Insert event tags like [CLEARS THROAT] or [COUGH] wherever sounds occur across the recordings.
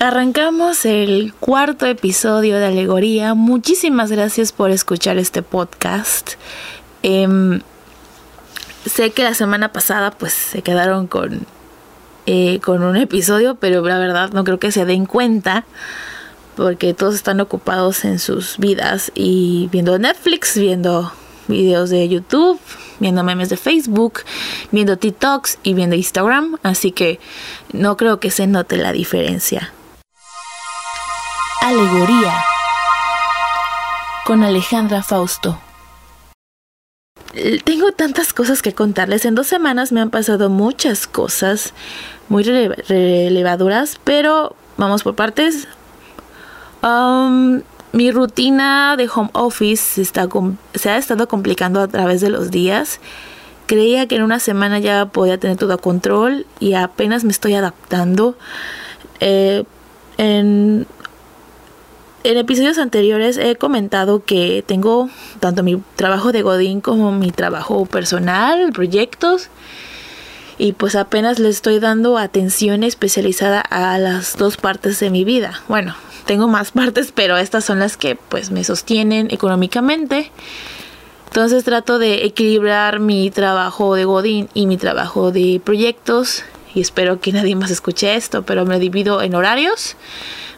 arrancamos el cuarto episodio de Alegoría. Muchísimas gracias por escuchar este podcast. Em, sé que la semana pasada pues se quedaron con, eh, con un episodio, pero la verdad no creo que se den cuenta porque todos están ocupados en sus vidas y viendo Netflix, viendo videos de YouTube, viendo memes de Facebook, viendo TikToks y viendo Instagram, así que no creo que se note la diferencia. Alegoría con Alejandra Fausto. Tengo tantas cosas que contarles. En dos semanas me han pasado muchas cosas muy relevadoras, pero vamos por partes. Um, mi rutina de home office se, ha estado complicando a través de los días. Creía que en una semana ya podía tener todo a control y apenas me estoy adaptando. Eh, en, en episodios anteriores he comentado que tengo tanto mi trabajo de Godín como mi trabajo personal, proyectos. Y pues apenas le estoy dando atención especializada a las dos partes de mi vida. Bueno, tengo más [LAUGHS] partes, pero estas son las que pues me sostienen económicamente. Entonces trato de equilibrar mi trabajo de Godín y mi trabajo de proyectos. Y espero que nadie más escuche esto, pero me divido en horarios.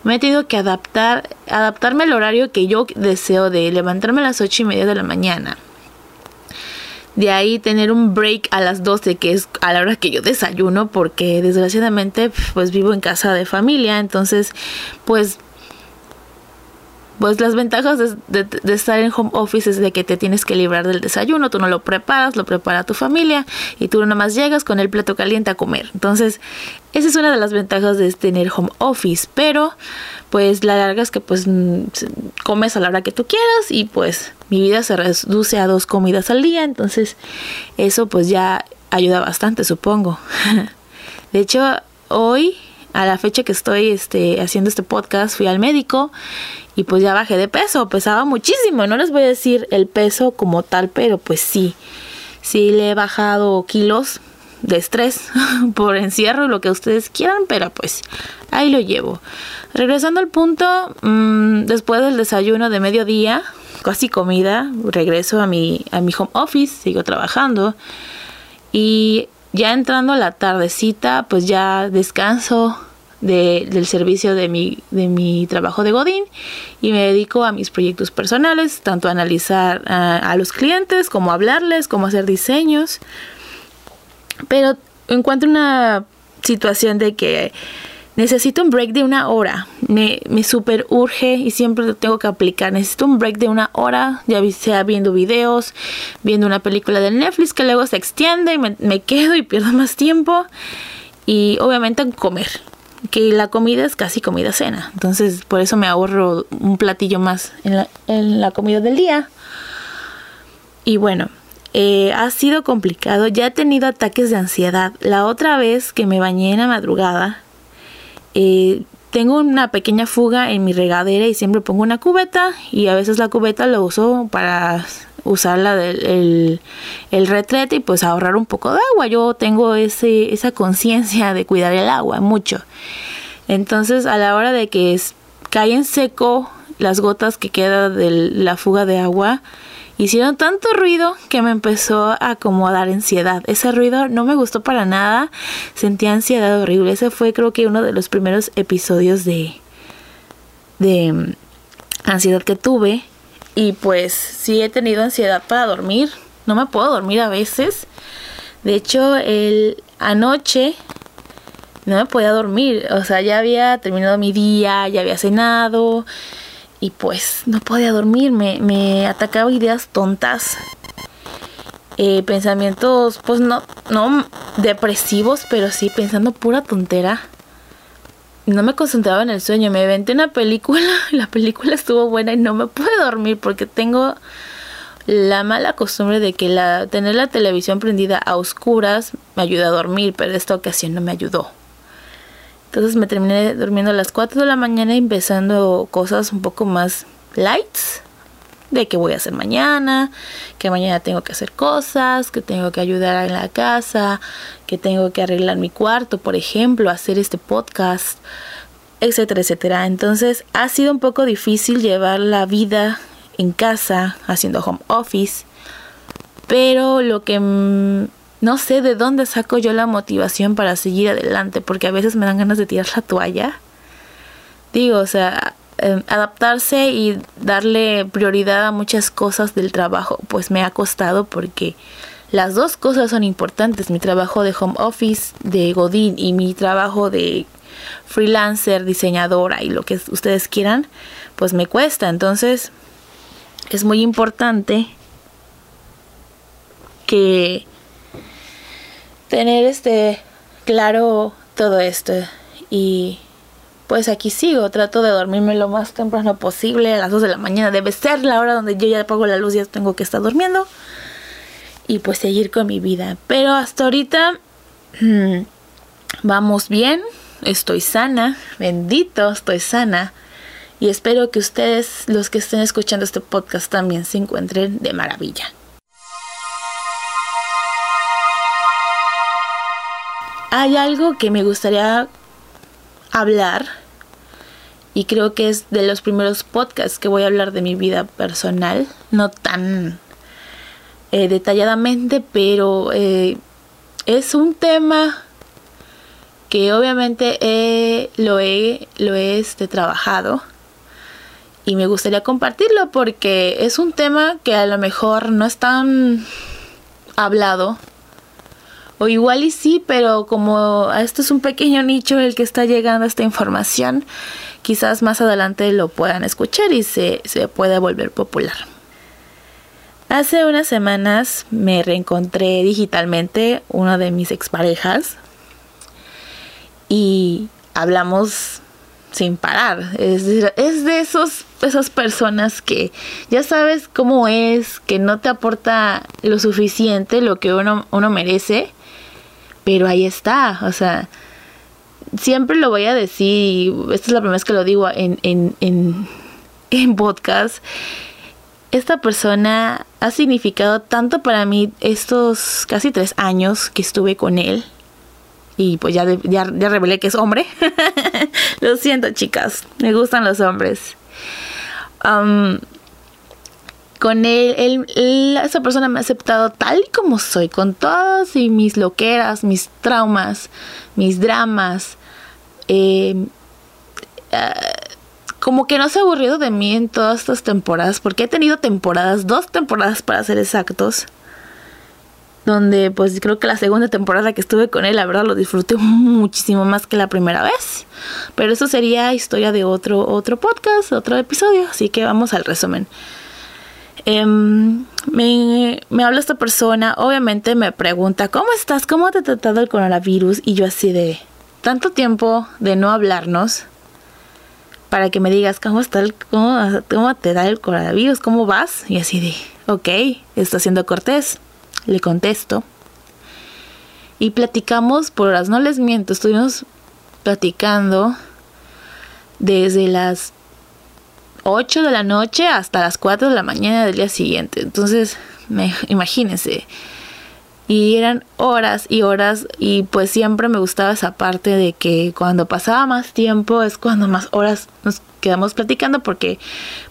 Me he tenido que adaptar, adaptarme al horario que yo deseo de levantarme a las ocho y media de la mañana. De ahí tener un break a las 12, que es a la hora que yo desayuno, porque desgraciadamente pues vivo en casa de familia, entonces pues pues las ventajas de, estar en home office es de que te tienes que librar del desayuno, tú no lo preparas, lo prepara tu familia y tú nomás llegas con el plato caliente a comer. Entonces, esa es una de las ventajas de tener home office, pero pues la larga es que pues comes a la hora que tú quieras y pues mi vida se reduce a dos comidas al día, entonces eso pues ya ayuda bastante, supongo. [LAUGHS] de hecho, hoy a la fecha que estoy este, haciendo este podcast fui al médico y pues ya bajé de peso, pesaba muchísimo, no les voy a decir el peso como tal, pero pues sí, sí le he bajado kilos de estrés [LAUGHS] por encierro lo que ustedes quieran, pero pues ahí lo llevo. Regresando al punto, mm, después del desayuno de mediodía, casi comida, regreso a mi, a mi home office, sigo trabajando y ya entrando a la tardecita, pues ya descanso, del servicio de mi, de mi trabajo de Godín y me dedico a mis proyectos personales, tanto a analizar a, los clientes, como a hablarles, como hacer diseños. Pero encuentro una situación de que necesito un break de una hora. Me, me super urge y siempre lo tengo que aplicar. Necesito un break de una hora, ya sea viendo videos, viendo una película de Netflix que luego se extiende y me, quedo y pierdo más tiempo. Y obviamente comer que la comida es casi comida cena. Entonces, por eso me ahorro un platillo más en la, comida del día. Y bueno, eh, ha sido complicado. Ya he tenido ataques de ansiedad. La otra vez que me bañé en la madrugada, eh, tengo una pequeña fuga en mi regadera y siempre pongo una cubeta y a veces la cubeta lo uso para usarla del el, retrete y pues ahorrar un poco de agua. Yo tengo ese, esa conciencia de cuidar el agua mucho. Entonces a la hora de que en seco las gotas que quedan de la fuga de agua, hicieron tanto ruido que me empezó a acomodar ansiedad. Ese ruido no me gustó para nada, sentí ansiedad horrible. Ese fue creo que uno de los primeros episodios de, de mm, ansiedad que tuve. Y pues sí he tenido ansiedad para dormir. No me puedo dormir a veces. De hecho, el anoche no me podía dormir. O sea, ya había terminado mi día, ya había cenado. Y pues no podía dormir. Me, me atacaba ideas tontas. Eh, pensamientos, pues no, no depresivos, pero sí pensando pura tontera no me concentraba en el sueño, me inventé una película, [LAUGHS] la película estuvo buena y no me pude dormir porque tengo la mala costumbre de que la, tener la televisión prendida a oscuras me ayuda a dormir, pero esta ocasión no me ayudó. Entonces me terminé durmiendo a las 4 de la mañana empezando cosas un poco más lights de qué voy a hacer mañana, que mañana tengo que hacer cosas, que tengo que ayudar en la casa, que tengo que arreglar mi cuarto, por ejemplo, hacer este podcast. etcétera, etcétera. Entonces ha sido un poco difícil llevar la vida en casa haciendo home office, pero lo que no sé de dónde saco yo la motivación para seguir adelante, porque a veces me dan ganas de tirar la toalla. Digo, o sea, em, adaptarse y darle prioridad a muchas cosas del trabajo, pues me ha costado porque las dos cosas son importantes, mi trabajo de home office, de Godín y mi trabajo de freelancer, diseñadora y lo que ustedes quieran, pues me cuesta. Entonces, es muy importante que tener este claro todo esto y pues aquí sigo, trato de dormirme lo más temprano posible, a las 2 de la mañana debe ser la hora donde yo ya apago la luz ya tengo que estar durmiendo y pues seguir con mi vida. Pero hasta ahorita [CLEARS THROAT] vamos bien, estoy sana, bendito, estoy sana. Y espero que ustedes, los que estén escuchando este podcast, también se encuentren de maravilla. Hay algo que me gustaría hablar y creo que es de los primeros podcasts que voy a hablar de mi vida personal, no tan eh, detalladamente, pero eh, es un tema que obviamente lo he, lo he este, trabajado y me gustaría compartirlo porque es un tema que a lo mejor no es tan hablado o igual y sí, pero como esto es un pequeño nicho el que está llegando esta información, quizás más adelante lo puedan escuchar y se, se pueda volver popular. Hace unas semanas me reencontré digitalmente una de mis exparejas y hablamos sin parar. Es es de esos, esas personas que ya sabes cómo es, que no te aporta lo suficiente, lo que uno, uno merece, pero ahí está. O sea, siempre lo voy a decir, esta es la primera vez que lo digo en, en, en, [LAUGHS] en podcast esta persona ha significado tanto para mí estos casi tres años que estuve con él. Y pues ya, ya, revelé que es hombre. [LAUGHS] Lo siento, chicas. Me gustan los hombres. Con él, esa persona me ha aceptado tal y como soy, con todas mis loqueras, mis traumas, mis dramas. Eh, como que no se ha aburrido de mí en todas estas temporadas, porque he tenido temporadas, dos temporadas para ser exactos, donde pues creo que la segunda temporada que estuve con él, la verdad lo disfruté muchísimo más que la primera vez. Pero eso sería historia de otro, otro podcast, otro episodio, así que vamos al resumen. Em, me, me habla esta persona, obviamente me pregunta, ¿cómo estás? ¿Cómo te ha tratado el coronavirus? Y yo así de tanto tiempo de no hablarnos para que me digas cómo está el, cómo, te da el coronavirus, cómo vas. Y así de, ok, está haciendo cortés. Le contesto. Y platicamos por horas, no les miento, estuvimos platicando desde las 8 de la noche hasta las 4 de la mañana del día siguiente. Entonces, me, imagínense, y eran horas y horas y pues siempre me gustaba esa parte de que cuando pasaba más tiempo es cuando más horas nos quedamos platicando porque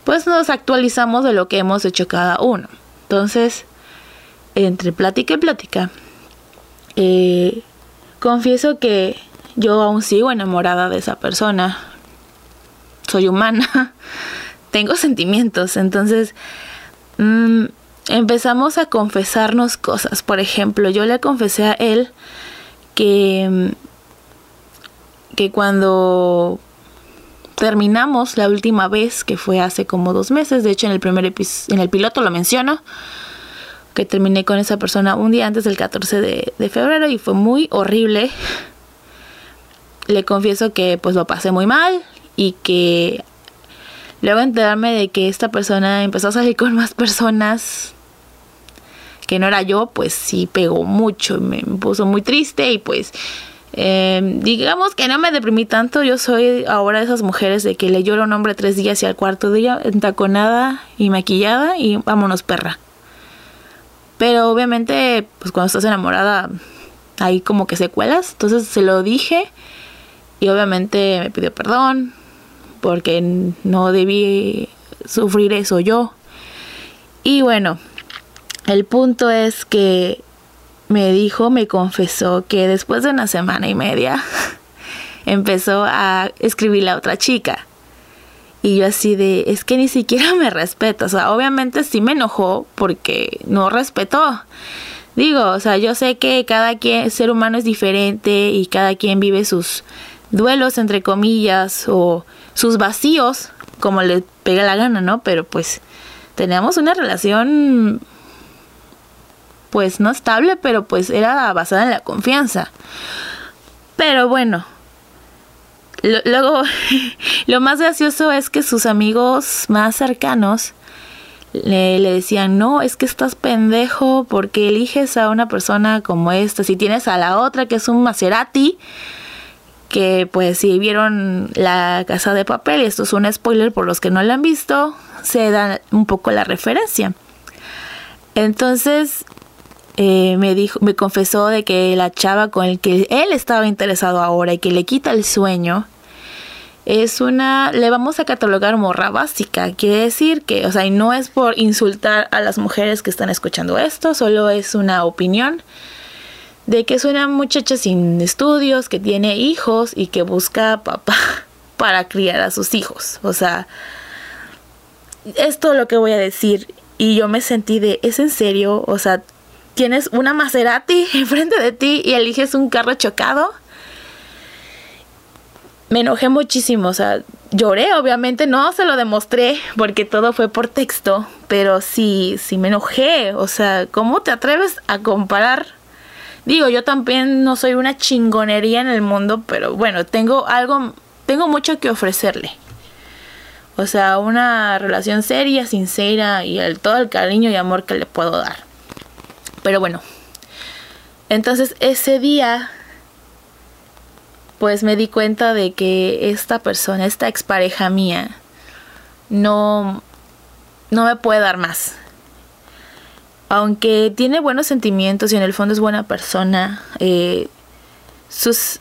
pues nos actualizamos de lo que hemos hecho cada uno. Entonces, entre plática y plática, eh, confieso que yo aún sigo enamorada de esa persona. Soy humana, [LAUGHS] tengo sentimientos, entonces... Mmm, empezamos a confesarnos cosas. Por ejemplo, yo le confesé a él que, que cuando terminamos la última vez, que fue hace como dos meses, de hecho en el primer en el piloto lo menciono, que terminé con esa persona un día antes del 14 de, de febrero y fue muy horrible. Le confieso que pues lo pasé muy mal y que Luego enterarme de que esta persona empezó a salir con más personas que no era yo, pues sí pegó mucho, me puso muy triste y pues em, digamos que no me deprimí tanto, yo soy ahora de esas mujeres de que le llora un hombre tres días y al cuarto día entaconada y maquillada y vámonos perra. Pero obviamente, pues cuando estás enamorada hay como que secuelas, entonces se lo dije Y obviamente me pidió perdón porque no debí sufrir eso yo. Y bueno, el punto es que me dijo, me confesó que después de una semana y media [LAUGHS] empezó a escribirle a otra chica. Y yo así de, es que ni siquiera me respeta. O sea, obviamente sí me enojó porque no respetó. Digo, o sea, yo sé que cada quien, ser humano es diferente y cada quien vive sus duelos, entre comillas, o sus vacíos, como le pega la gana, ¿no? Pero pues teníamos una relación, pues no estable, pero pues era basada en la confianza. Pero bueno, luego, [LAUGHS] lo más gracioso es que sus amigos más cercanos le, le, decían, no, es que estás pendejo porque eliges a una persona como esta. Si tienes a la otra que es un Maserati, que pues si vieron la casa de papel, y esto es un spoiler por los que no la han visto, se da un poco la referencia. Entonces eh, me dijo, me confesó de que la chava con el que él estaba interesado ahora y que le quita el sueño, es una, le vamos a catalogar morra básica. Quiere decir que, o sea, y no es por insultar a las mujeres que están escuchando esto, solo es una opinión de que es una muchacha sin estudios, que tiene hijos y que busca papá [LAUGHS] para criar a sus hijos. O sea, es lo que voy a decir. Y yo me sentí de, ¿es en serio? O sea, tienes una Maserati [LAUGHS] enfrente de ti y eliges un carro chocado me enojé muchísimo, o sea, lloré, obviamente, no se lo demostré porque todo fue por texto, pero sí, sí me enojé, o sea, ¿cómo te atreves a comparar? Digo, yo también no soy una chingonería en el mundo, pero bueno, tengo algo, tengo mucho que ofrecerle. O sea, una relación seria, sincera y el, todo el cariño y amor que le puedo dar. Pero bueno, entonces ese día pues me di cuenta de que esta persona, esta expareja mía, no, no me puede dar más. Aunque tiene buenos sentimientos y en el fondo es buena persona, eh, sus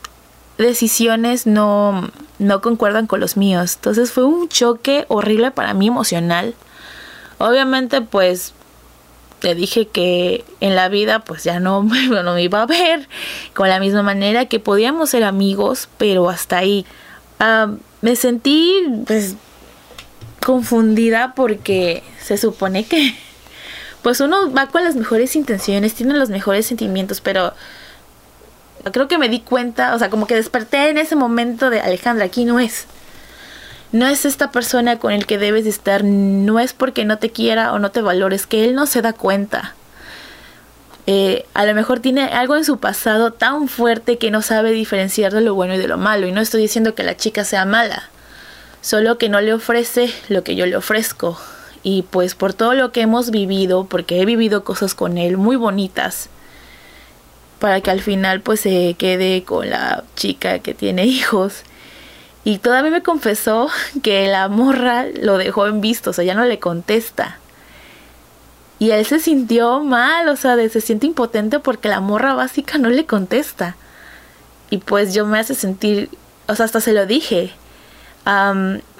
decisiones no, no concuerdan con los míos. Entonces fue un choque horrible para mí emocional. Obviamente pues le dije que en la vida pues ya no, [LAUGHS] no me iba a ver con la misma manera que podíamos ser amigos, pero hasta ahí. Ah, me sentí pues confundida porque se supone que pues uno va con las mejores intenciones, tiene los mejores sentimientos, pero creo que me di cuenta, o sea, como que desperté en ese momento de Alejandra, aquí no es no es esta persona con el que debes estar, no es porque no te quiera o no te valores, que él no se da cuenta. Eh, a lo mejor tiene algo en su pasado tan fuerte que no sabe diferenciar de lo bueno y de lo malo. Y no estoy diciendo que la chica sea mala, solo que no le ofrece lo que yo le ofrezco. Y pues por todo lo que hemos vivido, porque he vivido cosas con él muy bonitas, para que al final pues se quede con la chica que tiene hijos y todavía me confesó [LAUGHS] que la morra lo dejó en visto, o sea, ya no le contesta. Y él se sintió mal, o sea, se siente impotente porque la morra básica no le contesta. Y pues yo me hace sentir, o sea, hasta se lo dije.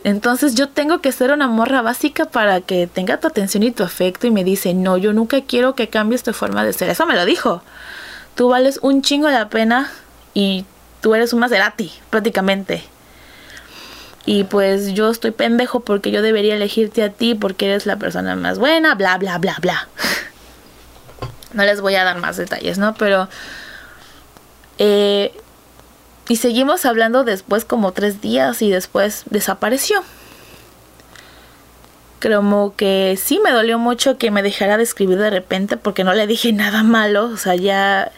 Entonces yo tengo que ser una morra básica para que tenga tu atención y tu afecto. Y me dice, no, yo nunca quiero que cambies tu forma de ser. Eso me lo dijo. Tú vales un chingo la pena y tú eres un Maserati, prácticamente. Y pues yo estoy pendejo porque yo debería elegirte a ti porque eres la persona más buena, bla, bla, bla, bla. [LAUGHS] No les voy a dar más detalles, ¿no? Pero... Eh, y seguimos hablando después como tres días y después desapareció. Como que sí me dolió mucho que me dejara de escribir de repente porque no le dije nada malo. O sea, ya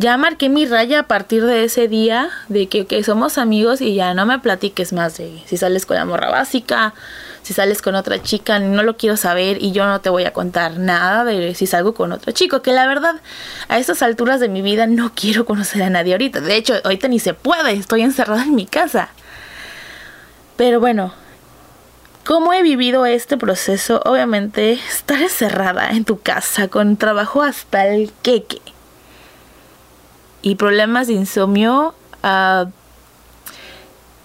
ya marqué mi raya a partir de ese día de que, somos amigos y ya no me platiques más de si sales con la morra básica, si sales con otra chica, no lo quiero saber y yo no te voy a contar nada de si salgo con otro chico, que la verdad a estas alturas de mi vida no quiero conocer a nadie ahorita. De hecho, ahorita ni se puede, estoy encerrada en mi casa. Pero bueno, ¿Cómo he vivido este proceso? Obviamente, estar encerrada en tu casa con trabajo hasta el queque y problemas de insomnio, uh,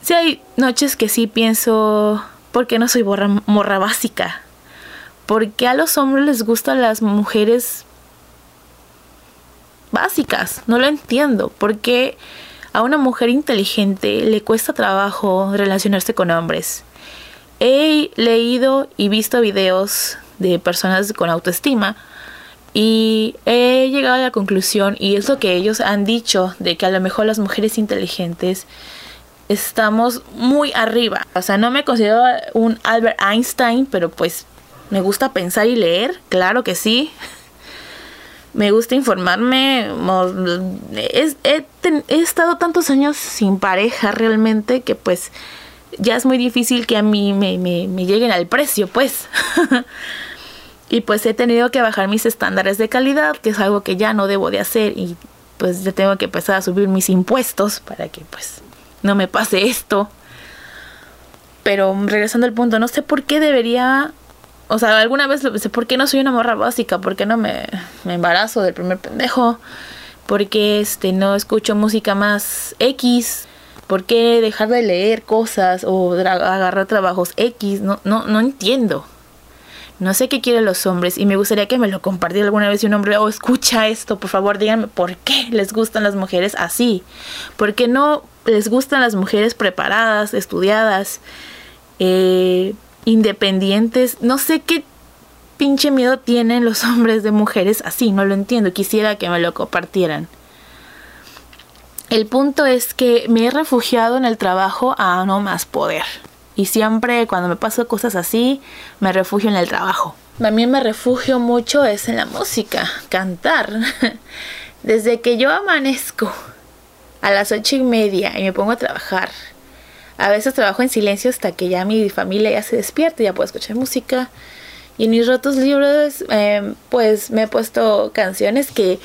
Sí hay noches que sí pienso, ¿por qué no soy morra básica? ¿Por qué a los hombres les gustan las mujeres básicas? No lo entiendo. ¿Por qué a una mujer inteligente le cuesta trabajo relacionarse con hombres? He leído y visto videos de personas con autoestima y he llegado a la conclusión, y es lo que ellos han dicho, de que a lo mejor las mujeres inteligentes estamos muy arriba. O sea, no me considero un Albert Einstein, pero pues me gusta pensar y leer, claro que sí. [LAUGHS] Me gusta informarme. He, estado tantos años sin pareja realmente que pues ya es muy difícil que a mí me, me lleguen al precio, pues. [LAUGHS] y pues he tenido que bajar mis estándares de calidad, que es algo que ya no debo de hacer y pues ya tengo que empezar a subir mis impuestos para que pues no me pase esto. Pero regresando al punto, no sé por qué debería. O sea, alguna vez lo pensé, ¿por qué no soy una morra básica? ¿Por qué no me, me embarazo del primer pendejo? ¿Por qué este, no escucho música más X? ¿Por qué dejar de leer cosas o agarrar trabajos X? No, no, no entiendo. No sé qué quieren los hombres y me gustaría que me lo compartiera alguna vez si un hombre, oh, escucha esto, por favor, díganme por qué les gustan las mujeres así. ¿Por qué no les gustan las mujeres preparadas, estudiadas, eh, independientes? No sé qué pinche miedo tienen los hombres de mujeres así, no lo entiendo. Quisiera que me lo compartieran. El punto es que me he refugiado en el trabajo a no más poder. Y siempre cuando me paso cosas así, me refugio en el trabajo. También me refugio mucho es en la música, cantar. [LAUGHS] Desde que yo amanezco a las ocho y media y me pongo a trabajar. A veces trabajo en silencio hasta que ya mi familia ya se despierta, ya puedo escuchar música. Y en mis ratos libres, eh, pues me he puesto canciones que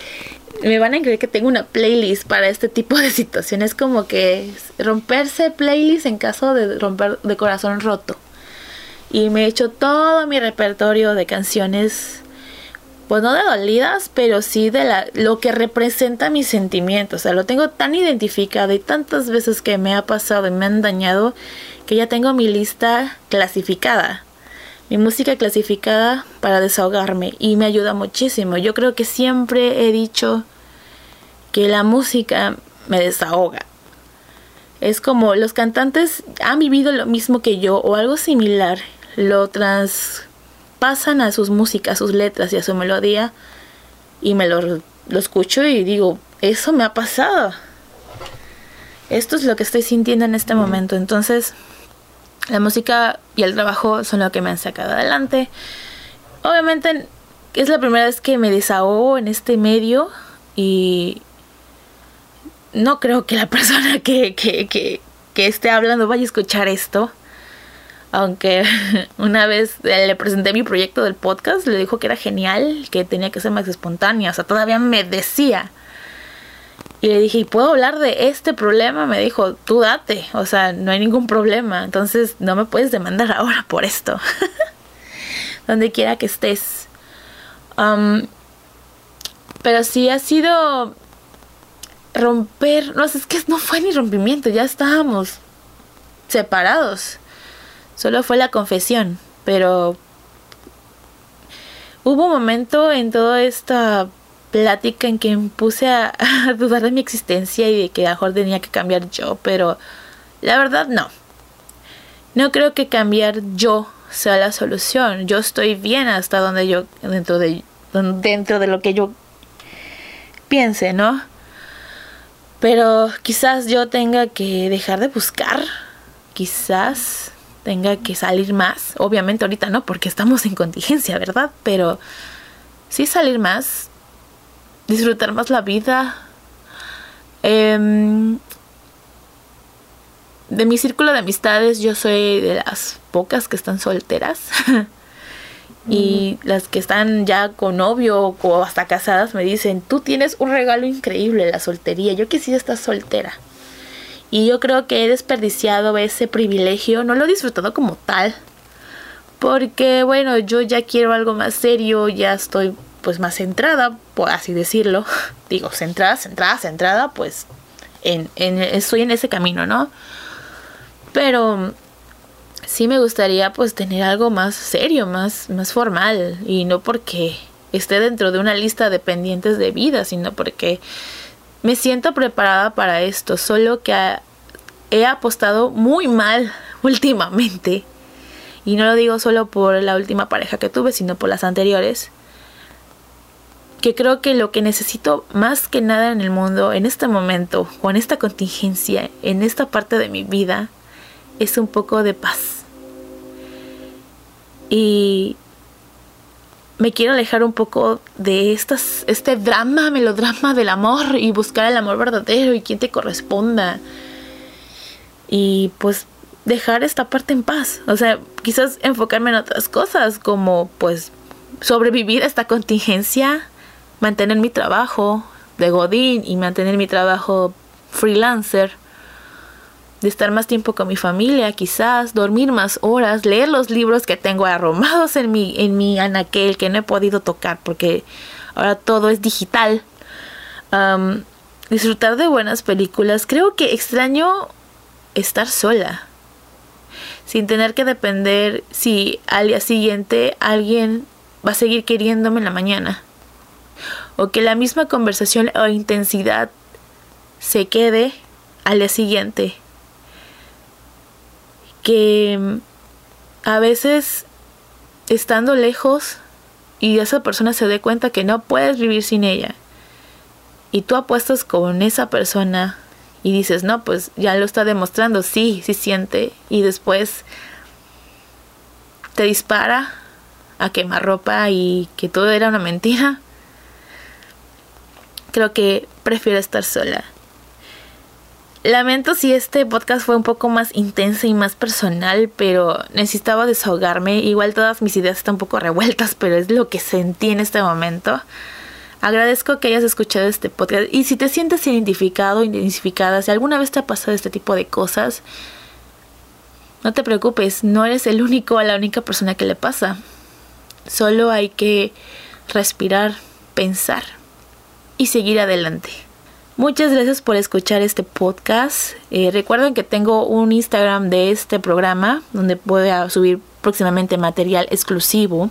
me van a creer que tengo una playlist para este tipo de situaciones, como que romperse playlist en caso de romper de corazón roto. Y me he hecho todo mi repertorio de canciones, pues no de dolidas, pero sí de la, lo que representa mis sentimientos. O sea, lo tengo tan identificado y tantas veces que me ha pasado y me han dañado que ya tengo mi lista clasificada mi música clasificada para desahogarme y me ayuda muchísimo. Yo creo que siempre he dicho que la música me desahoga. Es como los cantantes han vivido lo mismo que yo o algo similar, lo traspasan a sus músicas, a sus letras y a su melodía y me lo, lo escucho y digo, eso me ha pasado. Esto es lo que estoy sintiendo en este momento. Entonces, la música y el trabajo son lo que me han sacado adelante. Obviamente es la primera vez que me desahogo en este medio y no creo que la [LAUGHS] persona que, que, que, que esté hablando vaya a escuchar esto. Aunque [LAUGHS] una vez le presenté mi proyecto del podcast, le dijo que era genial, que tenía que ser más espontánea. O sea, todavía me decía y le dije, ¿y puedo hablar de este problema? Me dijo, tú date, o sea, no hay ningún problema, entonces no me puedes demandar ahora por esto. [LAUGHS] Donde quiera que estés. pero sí ha sido romper, no sé, es que no fue ni rompimiento, ya estábamos separados. Solo fue la confesión, pero hubo un momento en toda esta plática en que me puse [LAUGHS] a, dudar de mi existencia y de que a mejor tenía que cambiar yo, pero la verdad no. No creo que cambiar yo sea la solución. Yo estoy bien hasta donde yo dentro de dentro de lo que yo piense, ¿no? Pero quizás yo tenga que dejar de buscar, quizás tenga que salir más. Obviamente ahorita no, porque estamos en contingencia, ¿verdad? Pero sí salir más, disfrutar más la vida. Em, de mi círculo de amistades yo soy de las pocas que están solteras. [LAUGHS] y las que están ya con novio o hasta casadas me dicen, tú tienes un regalo increíble, la soltería. Yo quisiera estar soltera. Y yo creo que he desperdiciado ese privilegio, no lo he disfrutado como tal. Porque bueno, yo ya quiero algo más serio, ya estoy pues más centrada, así decirlo, [LAUGHS] digo, centrada, centrada, centrada, pues en, en, estoy en ese camino, ¿no? Pero sí me gustaría pues tener algo más serio, más, más formal. Y no porque esté dentro de una lista de pendientes de vida, sino porque me siento preparada para esto. Solo que he apostado muy mal [LAUGHS] últimamente. Y no lo digo solo por la última pareja que tuve, sino por las anteriores. Que creo que lo que necesito más que nada en el mundo, en este momento, o en esta contingencia, en esta parte de mi vida, es un poco de paz. Y me quiero alejar un poco de estas, este drama, melodrama del amor y buscar el amor verdadero y quien te corresponda. Y pues dejar esta parte en paz. O sea, quizás enfocarme en otras cosas como pues sobrevivir a esta contingencia, mantener mi trabajo de Godín y mantener mi trabajo freelancer, de estar más tiempo con mi familia, quizás dormir más horas, leer los libros que tengo arromados en mi en mi anaquel que no he podido tocar porque ahora todo es digital. disfrutar de buenas películas. Creo que extraño estar sola sin tener que depender si al día siguiente alguien va a seguir queriéndome en la mañana. O que la misma conversación o intensidad se quede al día siguiente. Que mm, a veces estando lejos y esa persona se dé cuenta que no puedes vivir sin ella y tú apuestas con esa persona y dices, no, pues ya lo está demostrando, sí, sí siente, y después te dispara a quemar ropa y que todo era una mentira, creo que prefiero estar sola. Lamento si este podcast fue un poco más intenso y más personal, pero necesitaba desahogarme. Igual todas mis ideas están un poco revueltas, pero es lo que sentí en este momento. Agradezco que hayas escuchado este podcast y si te sientes identificado, identificada, si alguna vez te ha pasado este tipo de cosas, no te preocupes, no eres el único o la única persona que le pasa. Solo hay que respirar, pensar y seguir adelante. Muchas gracias por escuchar este podcast. Eh, recuerden que tengo un Instagram de este programa donde puedo subir próximamente material exclusivo.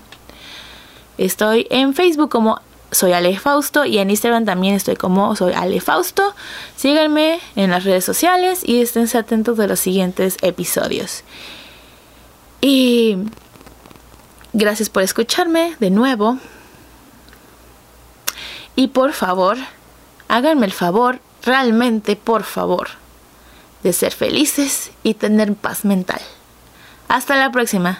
Estoy en Facebook como soy Ale Fausto y en Instagram también estoy como soy Ale Fausto. Síganme en las redes sociales y estén atentos de los siguientes episodios. Y gracias por escucharme de nuevo. Y por favor, háganme el favor, realmente por favor, de ser felices y tener paz mental. Hasta la próxima.